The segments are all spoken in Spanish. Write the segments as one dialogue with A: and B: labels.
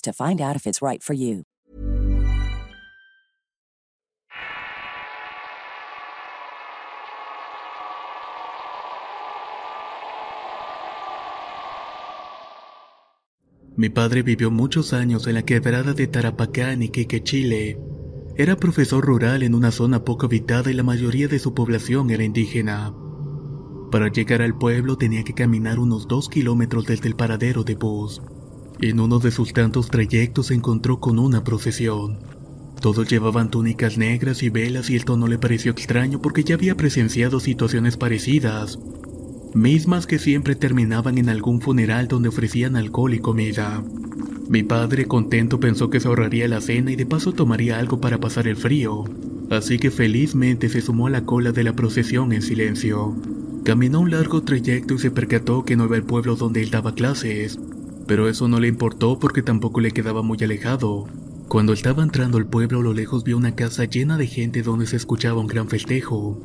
A: to find out if it's right for you.
B: Mi padre vivió muchos años en la quebrada de Tarapacán, Iquique, Chile. Era profesor rural en una zona poco habitada y la mayoría de su población era indígena. Para llegar al pueblo tenía que caminar unos dos kilómetros desde el paradero de bus. En uno de sus tantos trayectos se encontró con una procesión. Todos llevaban túnicas negras y velas y esto no le pareció extraño porque ya había presenciado situaciones parecidas, mismas que siempre terminaban en algún funeral donde ofrecían alcohol y comida. Mi padre contento pensó que se ahorraría la cena y de paso tomaría algo para pasar el frío, así que felizmente se sumó a la cola de la procesión en silencio. Caminó un largo trayecto y se percató que no era el pueblo donde él daba clases, pero eso no le importó porque tampoco le quedaba muy alejado. Cuando estaba entrando al pueblo a lo lejos vio una casa llena de gente donde se escuchaba un gran festejo,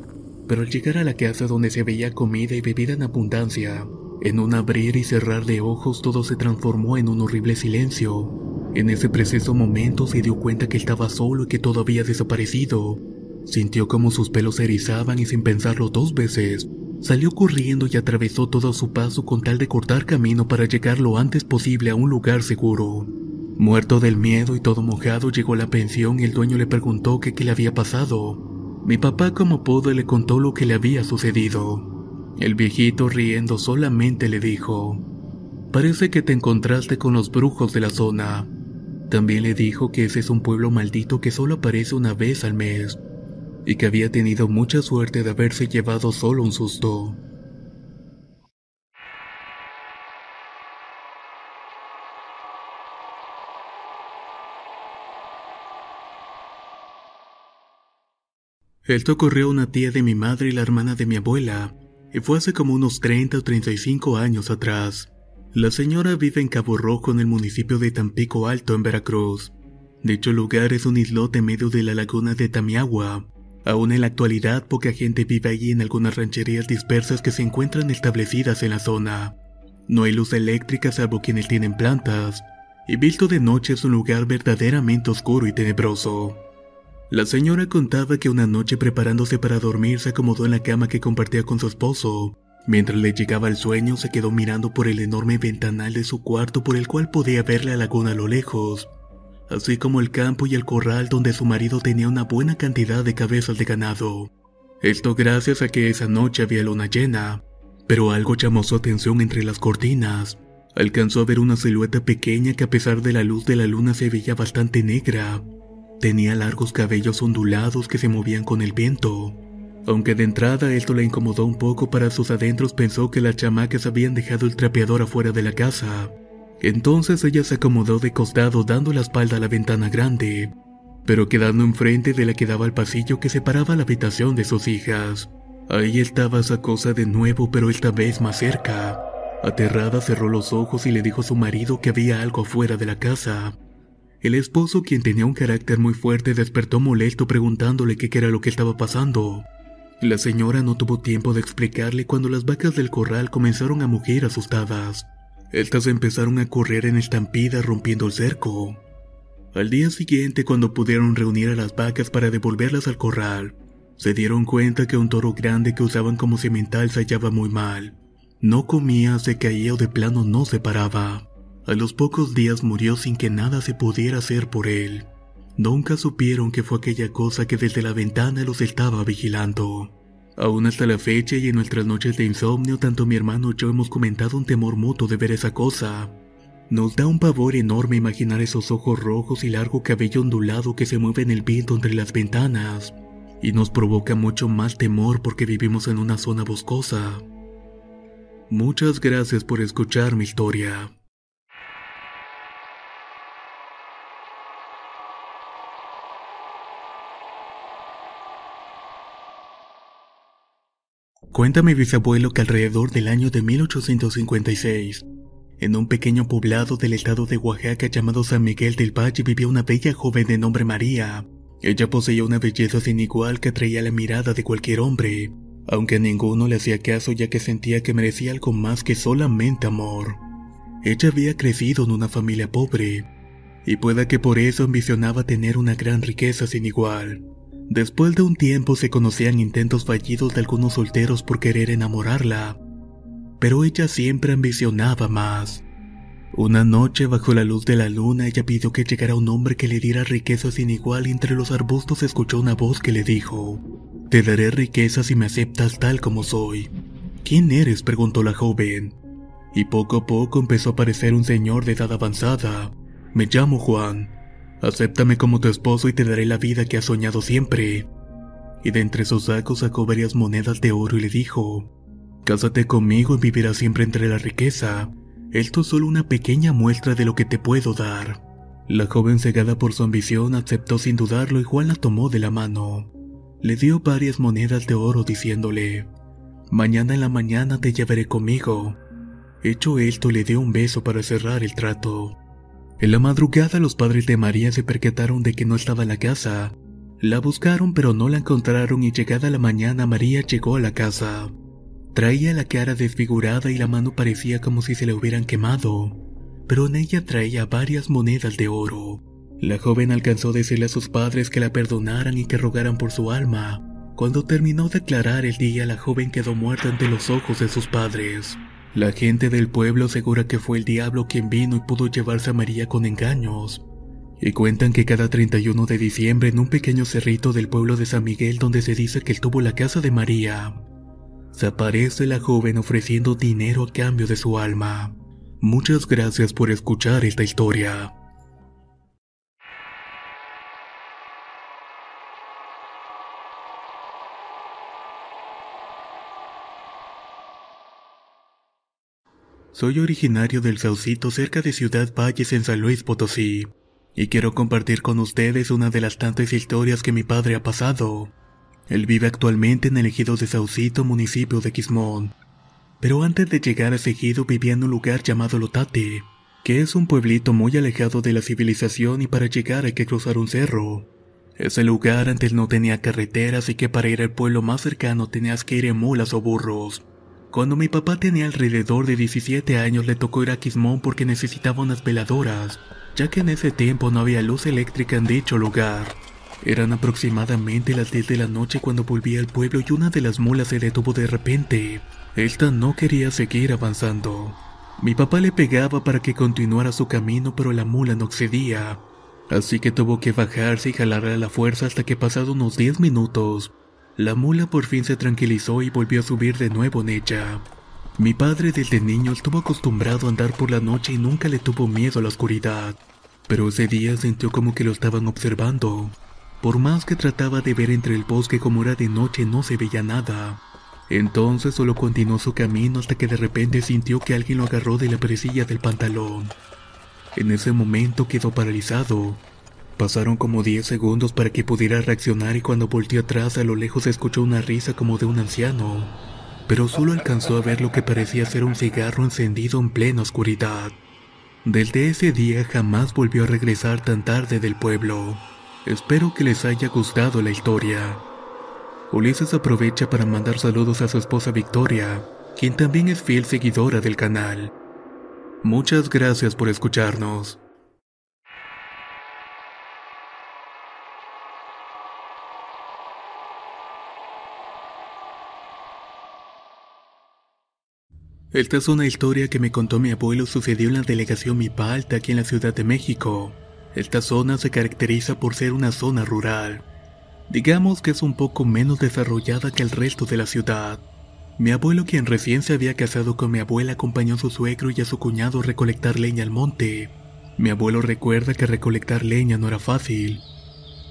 B: pero al llegar a la casa donde se veía comida y bebida en abundancia, en un abrir y cerrar de ojos todo se transformó en un horrible silencio. En ese preciso momento se dio cuenta que estaba solo y que todo había desaparecido. Sintió como sus pelos se erizaban y sin pensarlo dos veces, Salió corriendo y atravesó todo su paso con tal de cortar camino para llegar lo antes posible a un lugar seguro. Muerto del miedo y todo mojado llegó a la pensión y el dueño le preguntó qué le había pasado. Mi papá como pudo le contó lo que le había sucedido. El viejito riendo solamente le dijo, Parece que te encontraste con los brujos de la zona. También le dijo que ese es un pueblo maldito que solo aparece una vez al mes y que había tenido mucha suerte de haberse llevado solo un susto. Esto ocurrió a una tía de mi madre y la hermana de mi abuela, y fue hace como unos 30 o 35 años atrás. La señora vive en Cabo Rojo en el municipio de Tampico Alto en Veracruz. Dicho lugar es un islote en medio de la laguna de Tamiagua, Aún en la actualidad poca gente vive allí en algunas rancherías dispersas que se encuentran establecidas en la zona. No hay luz eléctrica salvo quienes tienen plantas, y visto de noche es un lugar verdaderamente oscuro y tenebroso. La señora contaba que una noche preparándose para dormir se acomodó en la cama que compartía con su esposo. Mientras le llegaba el sueño se quedó mirando por el enorme ventanal de su cuarto por el cual podía ver la laguna a lo lejos, así como el campo y el corral donde su marido tenía una buena cantidad de cabezas de ganado. Esto gracias a que esa noche había luna llena, pero algo llamó su atención entre las cortinas. Alcanzó a ver una silueta pequeña que a pesar de la luz de la luna se veía bastante negra. Tenía largos cabellos ondulados que se movían con el viento. Aunque de entrada esto le incomodó un poco para sus adentros pensó que las chamacas habían dejado el trapeador afuera de la casa. Entonces ella se acomodó de costado dando la espalda a la ventana grande, pero quedando enfrente de la que daba al pasillo que separaba la habitación de sus hijas. Ahí estaba esa cosa de nuevo, pero esta vez más cerca. Aterrada cerró los ojos y le dijo a su marido que había algo afuera de la casa. El esposo, quien tenía un carácter muy fuerte, despertó molesto preguntándole qué era lo que estaba pasando. La señora no tuvo tiempo de explicarle cuando las vacas del corral comenzaron a mugir asustadas. Estas empezaron a correr en estampida rompiendo el cerco. Al día siguiente, cuando pudieron reunir a las vacas para devolverlas al corral, se dieron cuenta que un toro grande que usaban como cimental se hallaba muy mal. No comía, se caía o de plano no se paraba. A los pocos días murió sin que nada se pudiera hacer por él. Nunca supieron que fue aquella cosa que desde la ventana los estaba vigilando. Aún hasta la fecha y en nuestras noches de insomnio, tanto mi hermano y yo hemos comentado un temor mutuo de ver esa cosa. Nos da un pavor enorme imaginar esos ojos rojos y largo cabello ondulado que se mueve en el viento entre las ventanas, y nos provoca mucho más temor porque vivimos en una zona boscosa. Muchas gracias por escuchar mi historia. Cuenta mi bisabuelo que alrededor del año de 1856, en un pequeño poblado del estado de Oaxaca llamado San Miguel del Valle vivía una bella joven de nombre María. Ella poseía una belleza sin igual que atraía la mirada de cualquier hombre, aunque a ninguno le hacía caso ya que sentía que merecía algo más que solamente amor. Ella había crecido en una familia pobre, y pueda que por eso ambicionaba tener una gran riqueza sin igual. Después de un tiempo se conocían intentos fallidos de algunos solteros por querer enamorarla, pero ella siempre ambicionaba más. Una noche bajo la luz de la luna ella pidió que llegara un hombre que le diera riqueza sin igual y entre los arbustos escuchó una voz que le dijo, Te daré riqueza si me aceptas tal como soy. ¿Quién eres? preguntó la joven. Y poco a poco empezó a aparecer un señor de edad avanzada. Me llamo Juan. Acéptame como tu esposo y te daré la vida que has soñado siempre. Y de entre sus sacos sacó varias monedas de oro y le dijo, Cásate conmigo y vivirás siempre entre la riqueza. Esto es solo una pequeña muestra de lo que te puedo dar. La joven cegada por su ambición aceptó sin dudarlo y Juan la tomó de la mano. Le dio varias monedas de oro diciéndole, Mañana en la mañana te llevaré conmigo. Hecho esto le dio un beso para cerrar el trato. En la madrugada los padres de María se percataron de que no estaba en la casa. La buscaron pero no la encontraron y llegada la mañana María llegó a la casa. Traía la cara desfigurada y la mano parecía como si se le hubieran quemado, pero en ella traía varias monedas de oro. La joven alcanzó a decirle a sus padres que la perdonaran y que rogaran por su alma. Cuando terminó de aclarar el día, la joven quedó muerta ante los ojos de sus padres. La gente del pueblo asegura que fue el diablo quien vino y pudo llevarse a María con engaños. Y cuentan que cada 31 de diciembre en un pequeño cerrito del pueblo de San Miguel donde se dice que él tuvo la casa de María, se aparece la joven ofreciendo dinero a cambio de su alma. Muchas gracias por escuchar esta historia. Soy originario del Saucito cerca de Ciudad Valles en San Luis Potosí, y quiero compartir con ustedes una de las tantas historias que mi padre ha pasado. Él vive actualmente en el ejido de Saucito, municipio de Quismón. Pero antes de llegar a ese ejido vivía en un lugar llamado Lotate, que es un pueblito muy alejado de la civilización y para llegar hay que cruzar un cerro. Ese lugar antes no tenía carreteras y que para ir al pueblo más cercano tenías que ir en mulas o burros. Cuando mi papá tenía alrededor de 17 años le tocó ir a Quismón porque necesitaba unas veladoras, ya que en ese tiempo no había luz eléctrica en dicho lugar. Eran aproximadamente las 10 de la noche cuando volví al pueblo y una de las mulas se detuvo de repente. Esta no quería seguir avanzando. Mi papá le pegaba para que continuara su camino pero la mula no cedía. Así que tuvo que bajarse y jalar a la fuerza hasta que pasado unos 10 minutos, la mula por fin se tranquilizó y volvió a subir de nuevo en ella. Mi padre desde niño estuvo acostumbrado a andar por la noche y nunca le tuvo miedo a la oscuridad, pero ese día sintió como que lo estaban observando. Por más que trataba de ver entre el bosque como era de noche no se veía nada. Entonces solo continuó su camino hasta que de repente sintió que alguien lo agarró de la presilla del pantalón. En ese momento quedó paralizado, Pasaron como 10 segundos para que pudiera reaccionar y cuando volteó atrás a lo lejos escuchó una risa como de un anciano, pero solo alcanzó a ver lo que parecía ser un cigarro encendido en plena oscuridad. Desde ese día jamás volvió a regresar tan tarde del pueblo. Espero que les haya gustado la historia. Ulises aprovecha para mandar saludos a su esposa Victoria, quien también es fiel seguidora del canal. Muchas gracias por escucharnos. Esta es una historia que me contó mi abuelo sucedió en la delegación Mipalta aquí en la Ciudad de México. Esta zona se caracteriza por ser una zona rural. Digamos que es un poco menos desarrollada que el resto de la ciudad. Mi abuelo, quien recién se había casado con mi abuela, acompañó a su suegro y a su cuñado a recolectar leña al monte. Mi abuelo recuerda que recolectar leña no era fácil.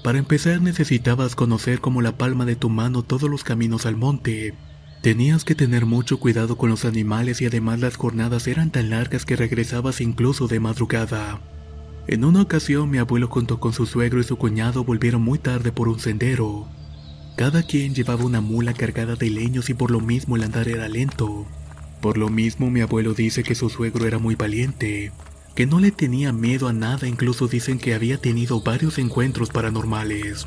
B: Para empezar necesitabas conocer como la palma de tu mano todos los caminos al monte. Tenías que tener mucho cuidado con los animales y además las jornadas eran tan largas que regresabas incluso de madrugada. En una ocasión mi abuelo junto con su suegro y su cuñado volvieron muy tarde por un sendero. Cada quien llevaba una mula cargada de leños y por lo mismo el andar era lento. Por lo mismo mi abuelo dice que su suegro era muy valiente, que no le tenía miedo a nada, incluso dicen que había tenido varios encuentros paranormales.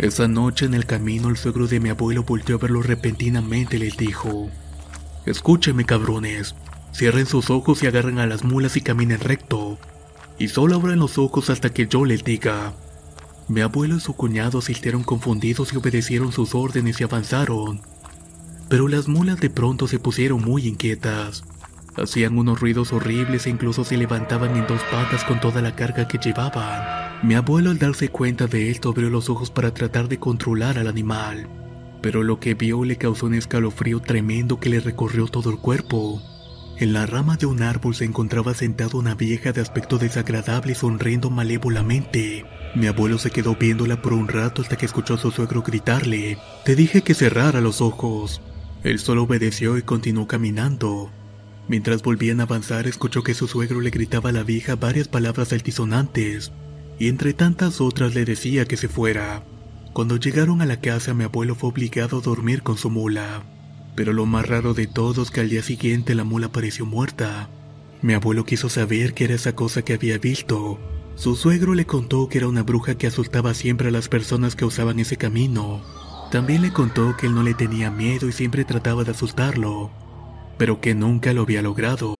B: Esa noche en el camino el suegro de mi abuelo volteó a verlo repentinamente y les dijo, Escúchenme cabrones, cierren sus ojos y agarren a las mulas y caminen recto y solo abran los ojos hasta que yo les diga. Mi abuelo y su cuñado asistieron confundidos y obedecieron sus órdenes y avanzaron. Pero las mulas de pronto se pusieron muy inquietas. Hacían unos ruidos horribles e incluso se levantaban en dos patas con toda la carga que llevaban. Mi abuelo al darse cuenta de esto abrió los ojos para tratar de controlar al animal. Pero lo que vio le causó un escalofrío tremendo que le recorrió todo el cuerpo. En la rama de un árbol se encontraba sentada una vieja de aspecto desagradable sonriendo malévolamente. Mi abuelo se quedó viéndola por un rato hasta que escuchó a su suegro gritarle, Te dije que cerrara los ojos. Él solo obedeció y continuó caminando. Mientras volvían a avanzar, escuchó que su suegro le gritaba a la vieja varias palabras altisonantes, y entre tantas otras le decía que se fuera. Cuando llegaron a la casa, mi abuelo fue obligado a dormir con su mula. Pero lo más raro de todo es que al día siguiente la mula apareció muerta. Mi abuelo quiso saber qué era esa cosa que había visto. Su suegro le contó que era una bruja que asustaba siempre a las personas que usaban ese camino. También le contó que él no le tenía miedo y siempre trataba de asustarlo, pero que nunca lo había logrado.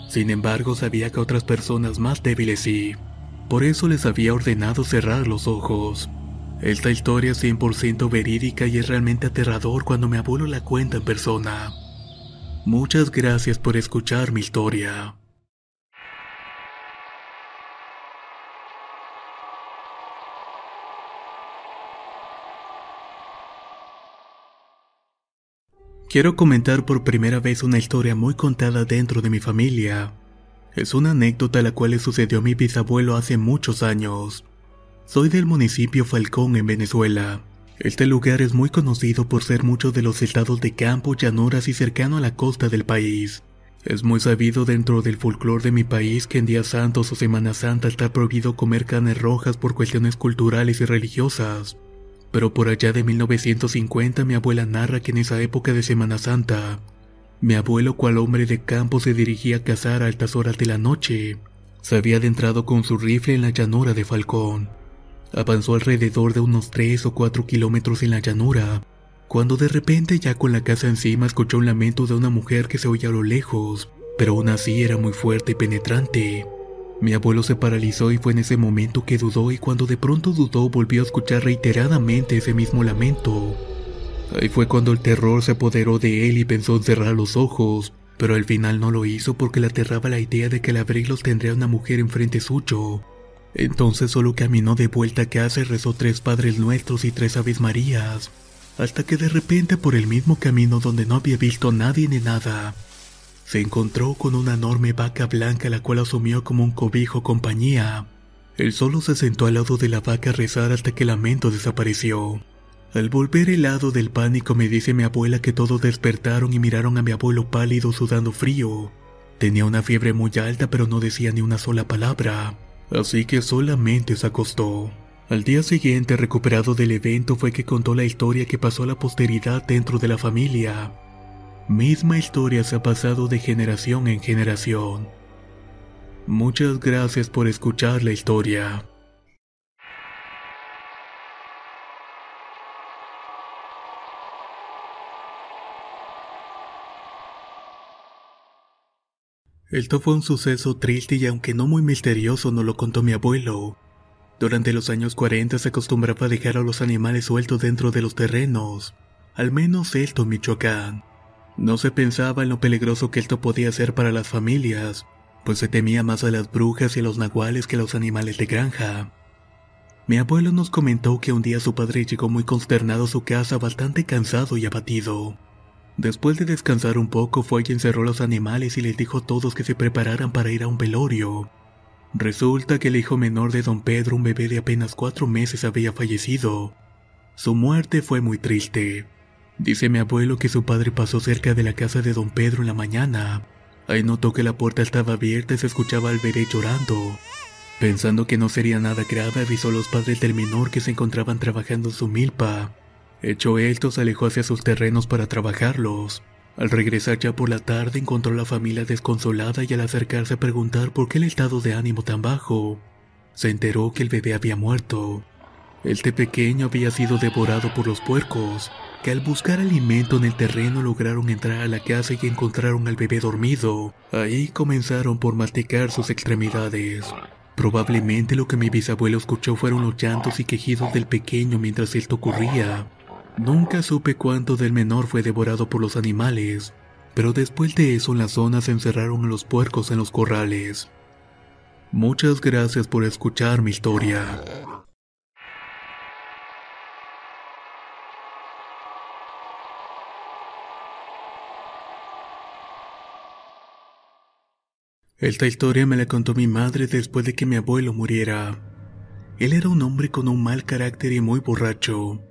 B: Sin embargo, sabía que otras personas más débiles sí. Por eso les había ordenado cerrar los ojos. Esta historia es 100% verídica y es realmente aterrador cuando mi abuelo la cuenta en persona. Muchas gracias por escuchar mi historia. Quiero comentar por primera vez una historia muy contada dentro de mi familia. Es una anécdota la cual le sucedió a mi bisabuelo hace muchos años. Soy del municipio Falcón en Venezuela. Este lugar es muy conocido por ser muchos de los estados de campo, llanuras y cercano a la costa del país. Es muy sabido dentro del folclore de mi país que en días santos o Semana Santa está prohibido comer carnes rojas por cuestiones culturales y religiosas. Pero por allá de 1950 mi abuela narra que en esa época de Semana Santa, mi abuelo cual hombre de campo se dirigía a cazar a altas horas de la noche. Se había adentrado con su rifle en la llanura de Falcón. Avanzó alrededor de unos 3 o 4 kilómetros en la llanura, cuando de repente ya con la casa encima escuchó un lamento de una mujer que se oía a lo lejos, pero aún así era muy fuerte y penetrante. Mi abuelo se paralizó y fue en ese momento que dudó y cuando de pronto dudó volvió a escuchar reiteradamente ese mismo lamento. Ahí fue cuando el terror se apoderó de él y pensó en cerrar los ojos, pero al final no lo hizo porque le aterraba la idea de que al abrirlos tendría una mujer enfrente suyo. Entonces solo caminó de vuelta a casa y rezó tres Padres Nuestros y tres Aves Marías, hasta que de repente por el mismo camino donde no había visto nadie ni nada, se encontró con una enorme vaca blanca la cual asumió como un cobijo compañía. Él solo se sentó al lado de la vaca a rezar hasta que el lamento desapareció. Al volver el lado del pánico me dice mi abuela que todos despertaron y miraron a mi abuelo pálido sudando frío. Tenía una fiebre muy alta pero no decía ni una sola palabra, así que solamente se acostó. Al día siguiente, recuperado del evento, fue que contó la historia que pasó a la posteridad dentro de la familia. Misma historia se ha pasado de generación en generación. Muchas gracias por escuchar la historia. Esto fue un suceso triste y aunque no muy misterioso nos lo contó mi abuelo. Durante los años 40 se acostumbraba a dejar a los animales sueltos dentro de los terrenos, al menos esto en Michoacán. No se pensaba en lo peligroso que esto podía ser para las familias, pues se temía más a las brujas y a los nahuales que a los animales de granja. Mi abuelo nos comentó que un día su padre llegó muy consternado a su casa bastante cansado y abatido. Después de descansar un poco fue y encerró los animales y les dijo a todos que se prepararan para ir a un velorio. Resulta que el hijo menor de don Pedro, un bebé de apenas cuatro meses, había fallecido. Su muerte fue muy triste. Dice mi abuelo que su padre pasó cerca de la casa de don Pedro en la mañana. Ahí notó que la puerta estaba abierta y se escuchaba al bebé llorando. Pensando que no sería nada grave, avisó a los padres del menor que se encontraban trabajando en su milpa. Hecho esto, se alejó hacia sus terrenos para trabajarlos. Al regresar ya por la tarde encontró a la familia desconsolada y al acercarse a preguntar por qué el estado de ánimo tan bajo, se enteró que el bebé había muerto. Este pequeño había sido devorado por los puercos, que al buscar alimento en el terreno lograron entrar a la casa y encontraron al bebé dormido. Ahí comenzaron por masticar sus extremidades. Probablemente lo que mi bisabuelo escuchó fueron los llantos y quejidos del pequeño mientras esto ocurría. Nunca supe cuánto del menor fue devorado por los animales, pero después de eso en la zona se encerraron a los puercos en los corrales. Muchas gracias por escuchar mi historia. Esta historia me la contó mi madre después de que mi abuelo muriera. Él era un hombre con un mal carácter y muy borracho.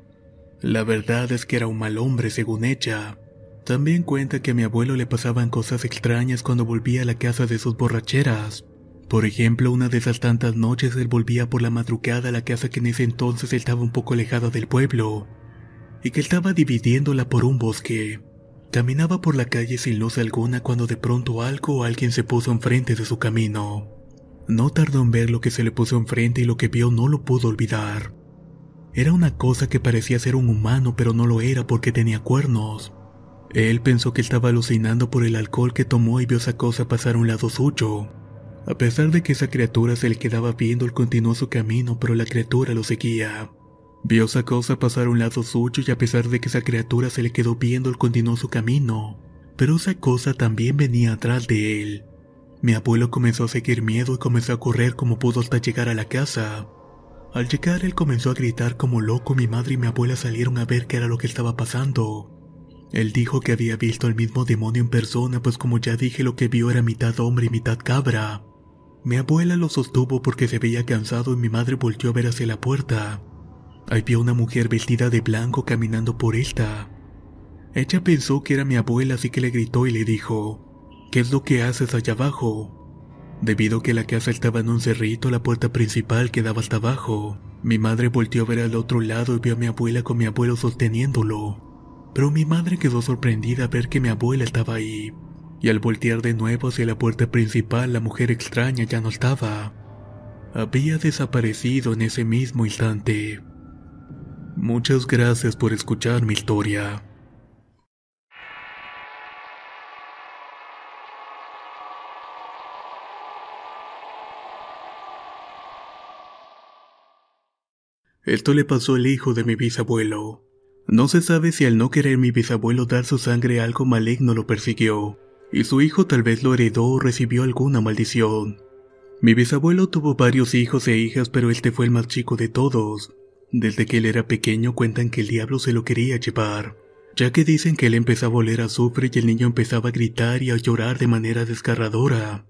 B: La verdad es que era un mal hombre según ella. También cuenta que a mi abuelo le pasaban cosas extrañas cuando volvía a la casa de sus borracheras. Por ejemplo, una de esas tantas noches él volvía por la madrugada a la casa que en ese entonces estaba un poco alejada del pueblo, y que estaba dividiéndola por un bosque. Caminaba por la calle sin luz alguna cuando de pronto algo o alguien se puso enfrente de su camino. No tardó en ver lo que se le puso enfrente y lo que vio no lo pudo olvidar. Era una cosa que parecía ser un humano, pero no lo era porque tenía cuernos. Él pensó que estaba alucinando por el alcohol que tomó y vio esa cosa pasar a un lado suyo. A pesar de que esa criatura se le quedaba viendo, él continuó su camino, pero la criatura lo seguía. Vio esa cosa pasar a un lado suyo y a pesar de que esa criatura se le quedó viendo, él continuó su camino. Pero esa cosa también venía atrás de él. Mi abuelo comenzó a seguir miedo y comenzó a correr como pudo hasta llegar a la casa. Al llegar él comenzó a gritar como loco, mi madre y mi abuela salieron a ver qué era lo que estaba pasando. Él dijo que había visto al mismo demonio en persona, pues como ya dije lo que vio era mitad hombre y mitad cabra. Mi abuela lo sostuvo porque se veía cansado y mi madre volteó a ver hacia la puerta. Vio una mujer vestida de blanco caminando por esta. Ella pensó que era mi abuela así que le gritó y le dijo, ¿qué es lo que haces allá abajo? Debido a que la casa estaba en un cerrito, la puerta principal quedaba hasta abajo. Mi madre volteó a ver al otro lado y vio a mi abuela con mi abuelo sosteniéndolo. Pero mi madre quedó sorprendida a ver que mi abuela estaba ahí. Y al voltear de nuevo hacia la puerta principal, la mujer extraña ya no estaba. había desaparecido en ese mismo instante. Muchas gracias por escuchar mi historia. Esto le pasó al hijo de mi bisabuelo. No se sabe si al no querer mi bisabuelo dar su sangre algo maligno lo persiguió, y su hijo tal vez lo heredó o recibió alguna maldición. Mi bisabuelo tuvo varios hijos e hijas, pero este fue el más chico de todos. Desde que él era pequeño cuentan que el diablo se lo quería llevar, ya que dicen que él empezaba a oler azufre y el niño empezaba a gritar y a llorar de manera desgarradora.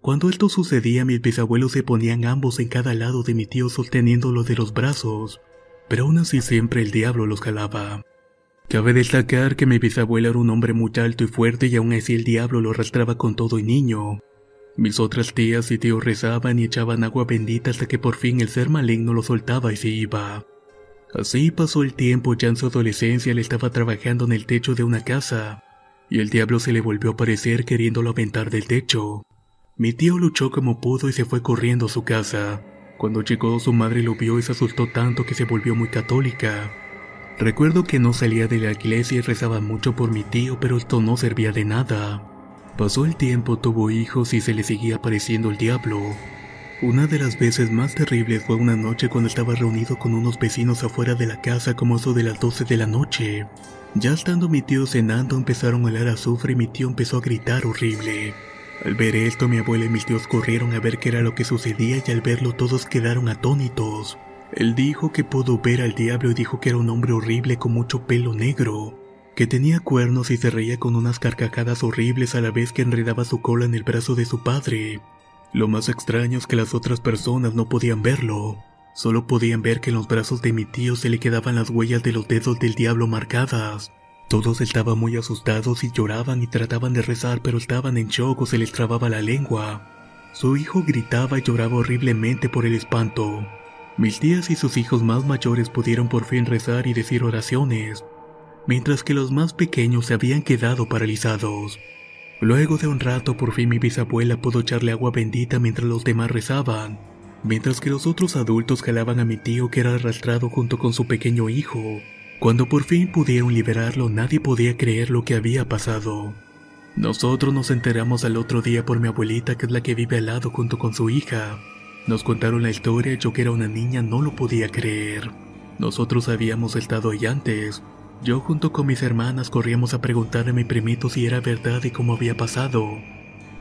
B: Cuando esto sucedía, mis bisabuelos se ponían ambos en cada lado de mi tío sosteniéndolo de los brazos, pero aún así siempre el diablo los jalaba. Cabe destacar que mi bisabuelo era un hombre muy alto y fuerte y aún así el diablo lo arrastraba con todo y niño. Mis otras tías y tíos rezaban y echaban agua bendita hasta que por fin el ser maligno lo soltaba y se iba. Así pasó el tiempo, ya en su adolescencia él estaba trabajando en el techo de una casa, y el diablo se le volvió a aparecer queriéndolo aventar del techo. Mi tío luchó como pudo y se fue corriendo a su casa. Cuando llegó su madre lo vio y se asustó tanto que se volvió muy católica. Recuerdo que no salía de la iglesia y rezaba mucho por mi tío, pero esto no servía de nada. Pasó el tiempo, tuvo hijos y se le seguía apareciendo el diablo. Una de las veces más terribles fue una noche cuando estaba reunido con unos vecinos afuera de la casa como eso de las 12 de la noche. Ya estando mi tío cenando empezaron a oler azufre y mi tío empezó a gritar horrible. Al ver esto, mi abuela y mis tíos corrieron a ver qué era lo que sucedía y al verlo todos quedaron atónitos. Él dijo que pudo ver al diablo y dijo que era un hombre horrible con mucho pelo negro, que tenía cuernos y se reía con unas carcajadas horribles a la vez que enredaba su cola en el brazo de su padre. Lo más extraño es que las otras personas no podían verlo, solo podían ver que en los brazos de mi tío se le quedaban las huellas de los dedos del diablo marcadas. Todos estaban muy asustados y lloraban y trataban de rezar, pero estaban en shock o se les trababa la lengua. Su hijo gritaba y lloraba horriblemente por el espanto. Mis tías y sus hijos más mayores pudieron por fin rezar y decir oraciones, mientras que los más pequeños se habían quedado paralizados. Luego de un rato por fin mi bisabuela pudo echarle agua bendita mientras los demás rezaban, mientras que los otros adultos jalaban a mi tío que era arrastrado junto con su pequeño hijo. Cuando por fin pudieron liberarlo, nadie podía creer lo que había pasado. Nosotros nos enteramos al otro día por mi abuelita, que es la que vive al lado junto con su hija. Nos contaron la historia yo que era una niña no lo podía creer. Nosotros habíamos estado ahí antes. Yo junto con mis hermanas corríamos a preguntarle a mi primito si era verdad y cómo había pasado.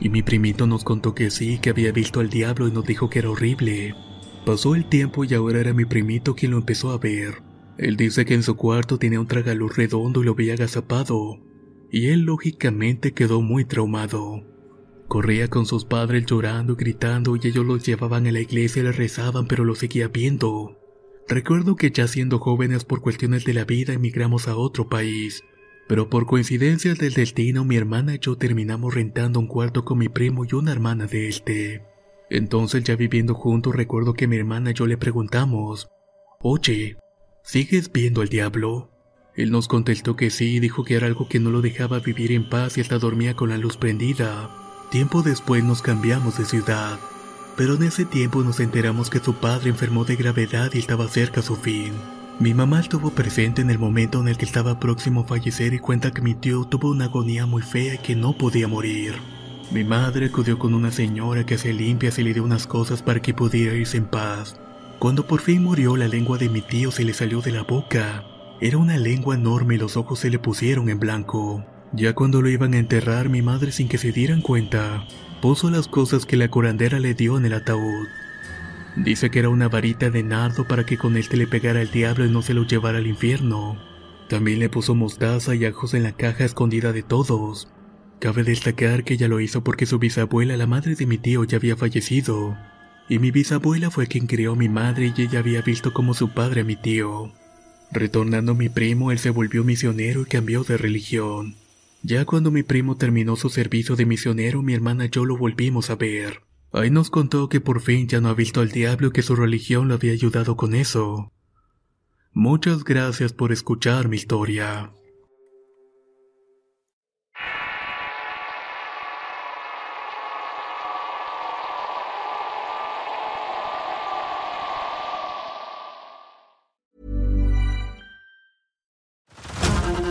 B: Y mi primito nos contó que sí, que había visto al diablo y nos dijo que era horrible. Pasó el tiempo y ahora era mi primito quien lo empezó a ver. Él dice que en su cuarto tenía un tragaluz redondo y lo había agazapado, y él lógicamente quedó muy traumado. Corría con sus padres llorando y gritando y ellos los llevaban a la iglesia y le rezaban pero lo seguía viendo. Recuerdo que ya siendo jóvenes por cuestiones de la vida emigramos a otro país, pero por coincidencias del destino mi hermana y yo terminamos rentando un cuarto con mi primo y una hermana de este. Entonces ya viviendo juntos recuerdo que mi hermana y yo le preguntamos, Oye, ¿Sigues viendo al diablo? Él nos contestó que sí y dijo que era algo que no lo dejaba vivir en paz y hasta dormía con la luz prendida. Tiempo después nos cambiamos de ciudad, pero en ese tiempo nos enteramos que su padre enfermó de gravedad y estaba cerca su fin. Mi mamá estuvo presente en el momento en el que estaba próximo a fallecer y cuenta que mi tío tuvo una agonía muy fea y que no podía morir. Mi madre acudió con una señora que se limpia y le dio unas cosas para que pudiera irse en paz. Cuando por fin murió, la lengua de mi tío se le salió de la boca. Era una lengua enorme y los ojos se le pusieron en blanco. Ya cuando lo iban a enterrar, mi madre, sin que se dieran cuenta, puso las cosas que la curandera le dio en el ataúd. Dice que era una varita de nardo para que con él te le pegara el diablo y no se lo llevara al infierno. También le puso mostaza y ajos en la caja escondida de todos. Cabe destacar que ella lo hizo porque su bisabuela, la madre de mi tío, ya había fallecido y mi bisabuela fue quien crió a mi madre y ella había visto como su padre a mi tío. Retornando mi primo, él se volvió misionero y cambió de religión. Ya cuando mi primo terminó su servicio de misionero, mi hermana y yo lo volvimos a ver. Ahí nos contó que por fin ya no ha visto al diablo y que su religión lo había ayudado con eso. Muchas gracias por escuchar mi historia.